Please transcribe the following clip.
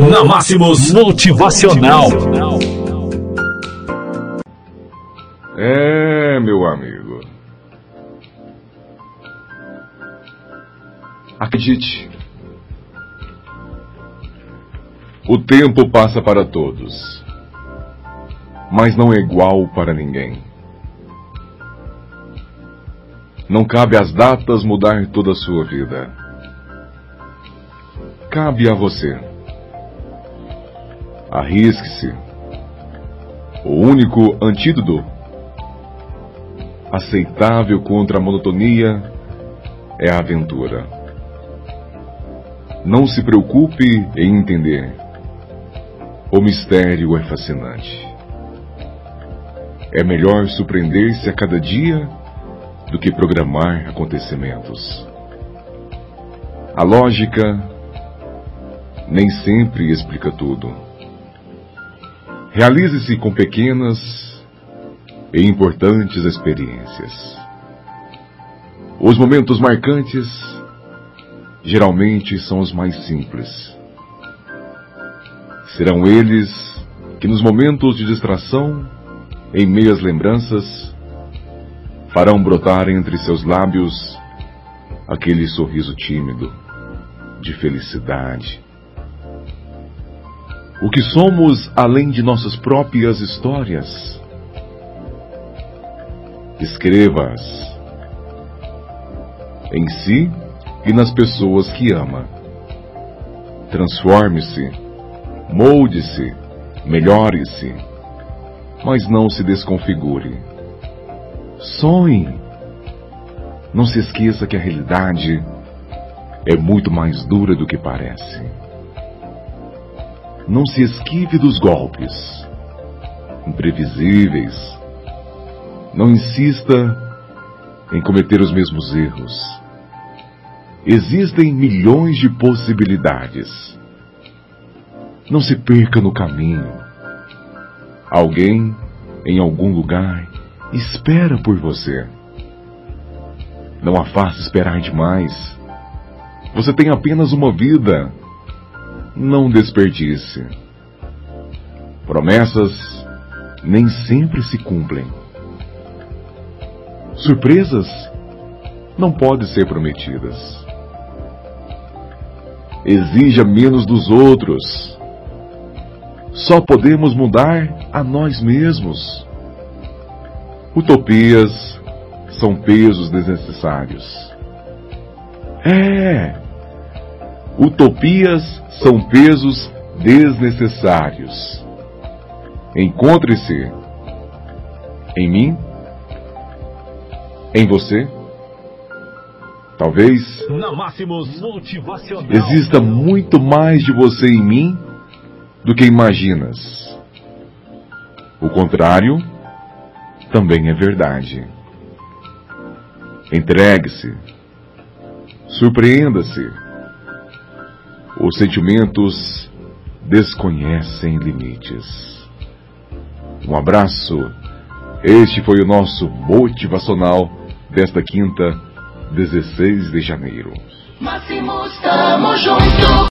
Na Máximos Motivacional. É, meu amigo. Acredite. O tempo passa para todos, mas não é igual para ninguém. Não cabe às datas mudar toda a sua vida. Cabe a você. Arrisque-se. O único antídoto aceitável contra a monotonia é a aventura. Não se preocupe em entender. O mistério é fascinante. É melhor surpreender-se a cada dia do que programar acontecimentos. A lógica nem sempre explica tudo. Realize-se com pequenas e importantes experiências. Os momentos marcantes geralmente são os mais simples. Serão eles que, nos momentos de distração, em meias lembranças, farão brotar entre seus lábios aquele sorriso tímido de felicidade. O que somos além de nossas próprias histórias? Escreva-as em si e nas pessoas que ama. Transforme-se, molde-se, melhore-se, mas não se desconfigure. Sonhe. Não se esqueça que a realidade é muito mais dura do que parece. Não se esquive dos golpes imprevisíveis. Não insista em cometer os mesmos erros. Existem milhões de possibilidades. Não se perca no caminho. Alguém, em algum lugar, espera por você. Não a faça esperar demais. Você tem apenas uma vida. Não desperdice. Promessas nem sempre se cumprem. Surpresas não podem ser prometidas. Exija menos dos outros. Só podemos mudar a nós mesmos. Utopias são pesos desnecessários. É! Utopias são pesos desnecessários. Encontre-se em mim, em você. Talvez exista muito mais de você em mim do que imaginas. O contrário também é verdade. Entregue-se. Surpreenda-se. Os sentimentos desconhecem limites. Um abraço. Este foi o nosso motivacional desta quinta, 16 de janeiro. Máximo, estamos juntos.